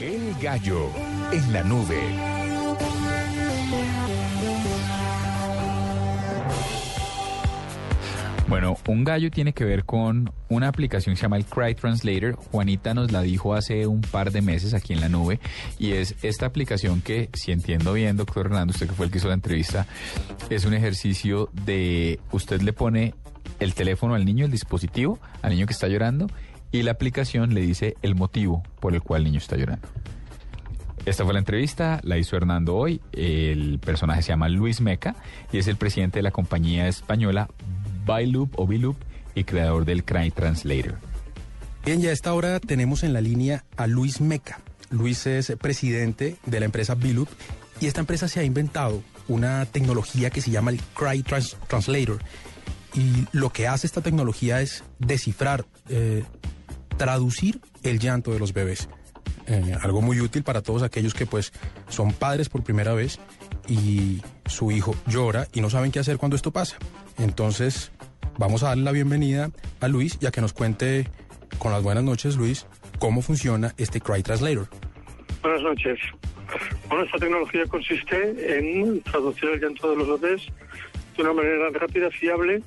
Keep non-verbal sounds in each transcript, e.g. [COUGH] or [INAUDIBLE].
El gallo en la nube. Bueno, un gallo tiene que ver con una aplicación que se llama el Cry Translator. Juanita nos la dijo hace un par de meses aquí en la nube y es esta aplicación que, si entiendo bien, doctor Hernando, usted que fue el que hizo la entrevista, es un ejercicio de usted le pone el teléfono al niño, el dispositivo, al niño que está llorando y la aplicación le dice el motivo por el cual el niño está llorando. Esta fue la entrevista, la hizo Hernando hoy. El personaje se llama Luis Meca y es el presidente de la compañía española Byloop o Biloop y creador del Cry Translator. Bien, ya a esta hora tenemos en la línea a Luis Meca. Luis es presidente de la empresa Biloop y esta empresa se ha inventado una tecnología que se llama el Cry Translator. Y lo que hace esta tecnología es descifrar, eh, traducir el llanto de los bebés. Eh, algo muy útil para todos aquellos que pues son padres por primera vez y su hijo llora y no saben qué hacer cuando esto pasa. Entonces, vamos a darle la bienvenida a Luis y a que nos cuente con las buenas noches, Luis, cómo funciona este Cry Translator. Buenas noches. Bueno, esta tecnología consiste en traducir el llanto de los bebés de una manera rápida, fiable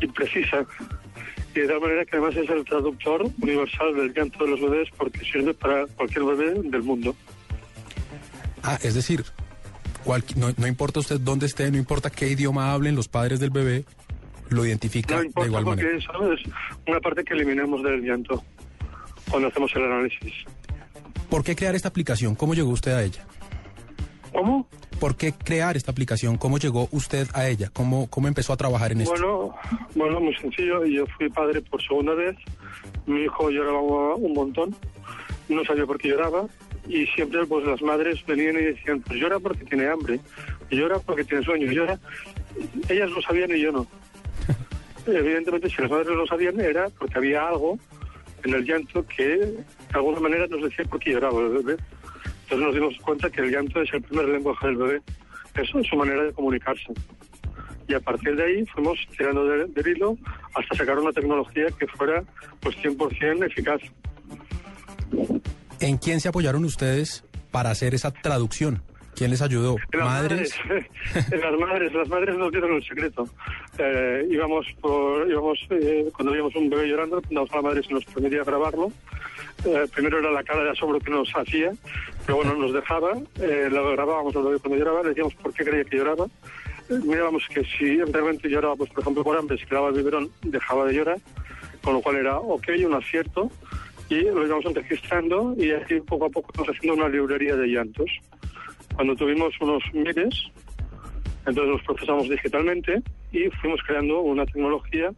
y precisa. Y de tal manera que además es el traductor universal del llanto de los bebés porque sirve para cualquier bebé del mundo. Ah, es decir, no, no, importa usted dónde esté, no importa qué idioma hablen los padres del bebé, lo identifica no importa de igual porque manera. Eso es una parte que eliminamos del llanto cuando hacemos el análisis. ¿Por qué crear esta aplicación? ¿Cómo llegó usted a ella? ¿Cómo? ¿Por qué crear esta aplicación? ¿Cómo llegó usted a ella? ¿Cómo, cómo empezó a trabajar en esto? Bueno, bueno, muy sencillo. Yo fui padre por segunda vez. Mi hijo lloraba un montón. No sabía por qué lloraba. Y siempre pues las madres venían y decían, pues llora porque tiene hambre. Llora porque tiene sueño. Llora. Ellas lo sabían y yo no. [LAUGHS] Evidentemente, si las madres lo sabían, era porque había algo en el llanto que de alguna manera nos decía por qué lloraba el bebé. Entonces nos dimos cuenta que el llanto es el primer lenguaje del bebé. Eso es su manera de comunicarse. Y a partir de ahí fuimos tirando del de hilo hasta sacar una tecnología que fuera pues 100% eficaz. ¿En quién se apoyaron ustedes para hacer esa traducción? ¿Quién les ayudó? Las ¿Madres? madres. [LAUGHS] las madres, las madres nos dieron el secreto. Eh, íbamos por, íbamos, eh, cuando veíamos un bebé llorando, preguntamos a la madre si nos permitía grabarlo. Eh, primero era la cara de asombro que nos hacía, pero bueno, nos dejaba, eh, lo grabábamos cuando lloraba, le decíamos por qué creía que lloraba. Eh, mirábamos que si realmente lloraba, pues por ejemplo por hambre, si quedaba el biberón, dejaba de llorar, con lo cual era ok, un acierto, y lo íbamos registrando y así poco a poco estamos haciendo una librería de llantos. Cuando tuvimos unos miles, entonces los procesamos digitalmente y fuimos creando una tecnología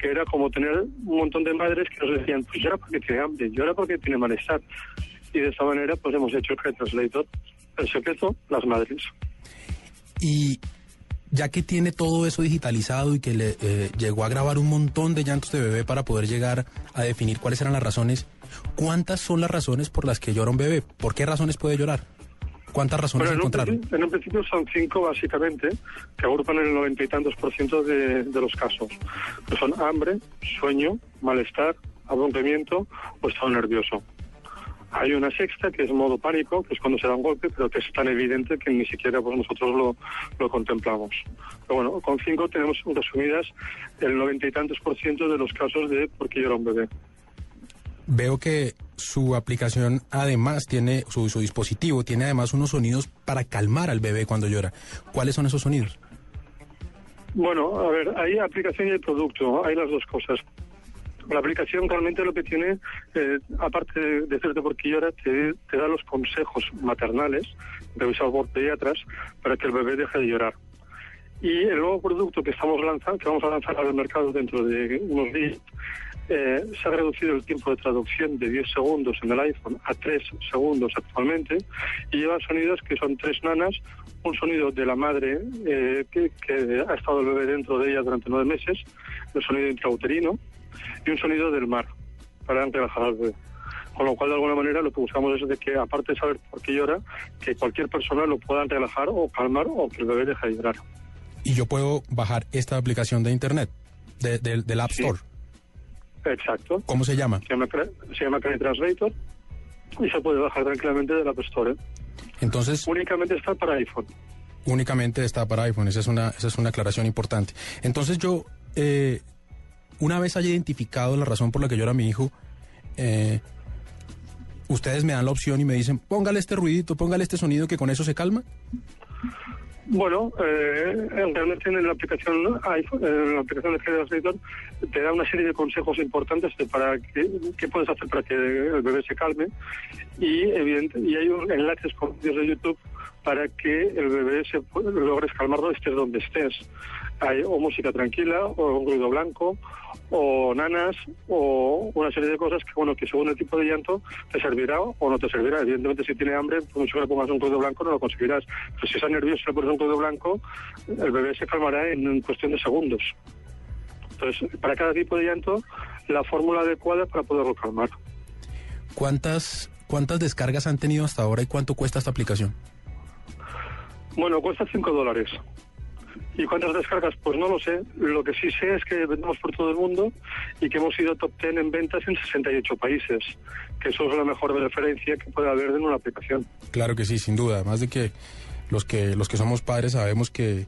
que era como tener un montón de madres que nos decían, pues llora porque tiene hambre, llora porque tiene malestar. Y de esa manera pues hemos hecho el Translator. El secreto, las madres. Y ya que tiene todo eso digitalizado y que le eh, llegó a grabar un montón de llantos de bebé para poder llegar a definir cuáles eran las razones, ¿cuántas son las razones por las que llora un bebé? ¿Por qué razones puede llorar? ¿Cuántas razones Bueno, en, un encontraron? principio, en un principio son cinco básicamente, que agrupan el noventa y tantos por ciento de, de los casos. Que son hambre, sueño, malestar, aburrimiento o estado nervioso. Hay una sexta que es modo pánico, que es cuando se da un golpe, pero que es tan evidente que ni siquiera pues, nosotros lo, lo contemplamos. Pero bueno, con cinco tenemos resumidas el noventa y tantos por ciento de los casos de por qué llora un bebé. Veo que su aplicación además tiene, su, dispositivo tiene además unos sonidos para calmar al bebé cuando llora. ¿Cuáles son esos sonidos? Bueno, a ver, hay aplicación y producto, hay las dos cosas. La aplicación realmente lo que tiene, eh, aparte de decirte por qué llora, te, te da los consejos maternales, revisados por pediatras, para que el bebé deje de llorar. Y el nuevo producto que estamos lanzando, que vamos a lanzar al mercado dentro de unos días, eh, se ha reducido el tiempo de traducción de 10 segundos en el iPhone a 3 segundos actualmente y lleva sonidos que son tres nanas, un sonido de la madre eh, que, que ha estado el bebé dentro de ella durante nueve meses, el sonido intrauterino y un sonido del mar para relajar al bebé. Con lo cual, de alguna manera, lo que buscamos es de que, aparte de saber por qué llora, que cualquier persona lo pueda relajar o calmar o que el bebé deje de llorar. Y yo puedo bajar esta aplicación de internet, de, de- del App Sí. Exacto. ¿Cómo se llama? Se llama, se llama Cry Translator y se puede bajar tranquilamente de la App Store. Entonces, Únicamente está para iPhone. únicamente está para iPhone. Esa es una, esa es una aclaración importante. Entonces yo, eh, una vez haya identificado la razón por la que llora mi hijo, eh, ustedes me dan la opción y me dicen, póngale este ruidito, póngale este sonido que con eso se calma. Bueno, eh, realmente en la aplicación iPhone, en la aplicación de Fede Translator, te da una serie de consejos importantes de para qué, puedes hacer para que el bebé se calme y evidente y hay un- enlaces con vídeos de YouTube para que el bebé se logres calmarlo estés donde estés. Hay o música tranquila, o un ruido blanco, o nanas, o una serie de cosas que, bueno, que según el tipo de llanto te servirá o no te servirá. Evidentemente, si tiene hambre, por mucho que le pongas un ruido blanco, no lo conseguirás. Pero si está nervioso y le pones un ruido blanco, el bebé se calmará en, en cuestión de segundos. Entonces, para cada tipo de llanto, la fórmula adecuada para poderlo calmar. ¿Cuántas, ¿Cuántas descargas han tenido hasta ahora y cuánto cuesta esta aplicación? Bueno, cuesta 5 dólares. ¿Y cuántas descargas? Pues no lo sé. Lo que sí sé es que vendemos por todo el mundo y que hemos sido top 10 en ventas en 68 países, que eso es la mejor referencia que puede haber en una aplicación. Claro que sí, sin duda. Además de que los que los que somos padres sabemos que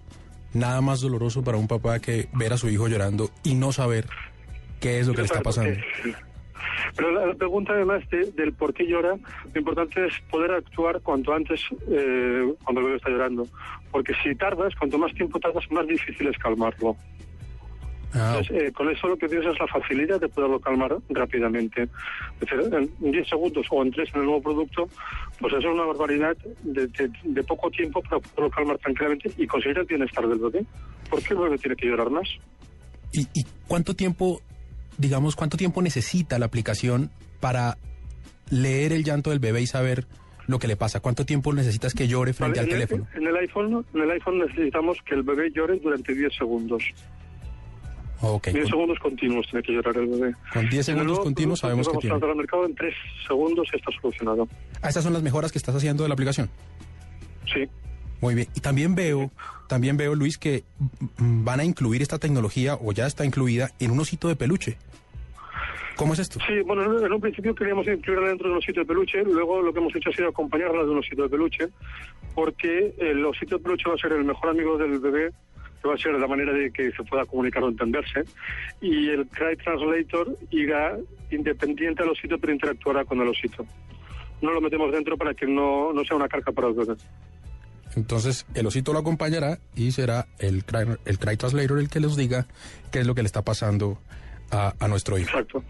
nada más doloroso para un papá que ver a su hijo llorando y no saber qué es lo que le está pasando. Pero la, la pregunta además de- del por qué llora, lo importante es poder actuar cuanto antes eh, cuando el bebé está llorando. Porque si tardas, cuanto más tiempo tardas, más difícil es calmarlo. Ah, Entonces, eh, con eso lo que tienes es la facilidad de poderlo calmar rápidamente. Es decir, en 10 segundos o en 3 en el nuevo producto, pues eso es una barbaridad de, de- de poco tiempo para poderlo calmar tranquilamente y conseguir el bienestar del bebé. ¿Por qué el bebé tiene que llorar más? ¿Y, y cuánto tiempo, digamos, cuánto tiempo necesita la aplicación para leer el llanto del bebé y saber lo que le pasa? ¿Cuánto tiempo necesitas que llore frente al en, el, teléfono? en el iPhone, en el iPhone necesitamos que el bebé llore durante 10 segundos. Ok, 10 con, segundos continuos tiene que llorar el bebé. con 10 En el segundos nuevo continuos sabemos que tiene. al mercado en 3 segundos está solucionado. Ah, estas son las mejoras que estás haciendo de la aplicación. Sí. Muy bien. Y también veo, también veo, Luis, que van a incluir esta tecnología, o ya está incluida, en un osito de peluche. ¿Cómo es esto? Sí, bueno, en un principio queríamos incluirla dentro de un osito de peluche, luego lo que hemos hecho ha sido acompañarla de un osito de peluche, porque el osito de peluche va a ser el mejor amigo del bebé, que va a ser la manera de que se pueda comunicar o entenderse, y el Cry Translator irá independiente al osito, pero interactuará con el osito. No lo metemos dentro para que no, no sea una carga para el bebé. Entonces, el osito lo acompañará y será el cry, el cry translator el que les diga qué es lo que le está pasando a, a nuestro hijo. Exacto.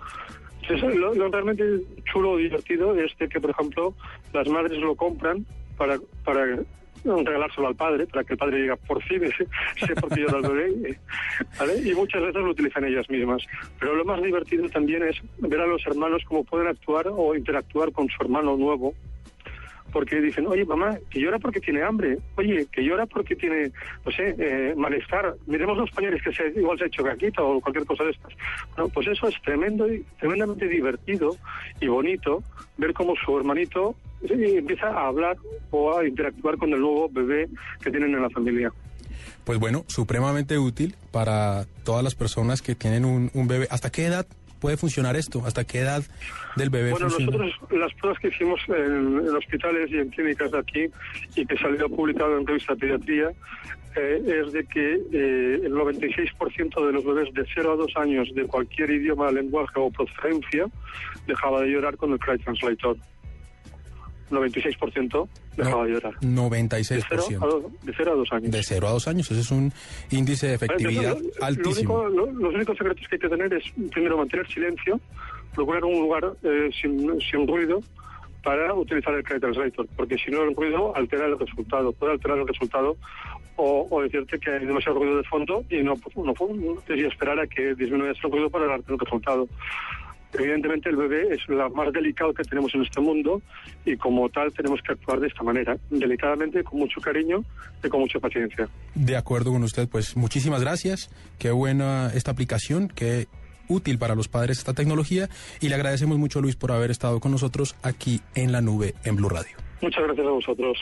Eso, lo, lo realmente chulo o divertido es que, por ejemplo, las madres lo compran para, para regalárselo al padre, para que el padre diga, por fin [LAUGHS] sé, sé por qué llora el bebé. ¿vale? Y muchas veces lo utilizan ellas mismas. Pero lo más divertido también es ver a los hermanos cómo pueden actuar o interactuar con su hermano nuevo. Porque dicen, oye, mamá, que llora porque tiene hambre. Oye, que llora porque tiene, no sé, eh, malestar. Miremos los pañales que se, igual se ha hecho caquita o cualquier cosa de estas. Bueno, pues eso es tremendo tremendamente divertido y bonito ver cómo su hermanito empieza a hablar o a interactuar con el nuevo bebé que tienen en la familia. Pues bueno, supremamente útil para todas las personas que tienen un, un bebé. ¿Hasta qué edad puede funcionar esto? ¿Hasta qué edad del bebé Bueno, funciona? nosotros las pruebas que hicimos en, en hospitales y en clínicas de aquí y que salió publicado en revista Pediatría eh, es de que eh, el 96% de los bebés de 0 a 2 años de cualquier idioma, lenguaje o procedencia dejaba de llorar con el Cry Translator. 96% dejaba No, de llorar. De 0, a 96%. 2, de 0 a 2 años. De 0 a 2 años. Ese es un índice de efectividad Entonces, lo- altísimo. Lo único- lo- los únicos secretos que hay que tener es, primero, mantener silencio, procurar un lugar eh, sin, sin ruido para utilizar el Cry Translator, porque si no el ruido altera el resultado, puede alterar el resultado o, o decirte que hay demasiado ruido de fondo y no, no, no debería esperar a que disminuya ese ruido para darte el resultado. Evidentemente el bebé es lo más delicado que tenemos en este mundo y como tal tenemos que actuar de esta manera, delicadamente, con mucho cariño y con mucha paciencia. De acuerdo con usted, pues muchísimas gracias. Qué buena esta aplicación, qué útil para los padres esta tecnología y le agradecemos mucho Luis por haber estado con nosotros aquí en la nube en Blue Radio. Muchas gracias a vosotros.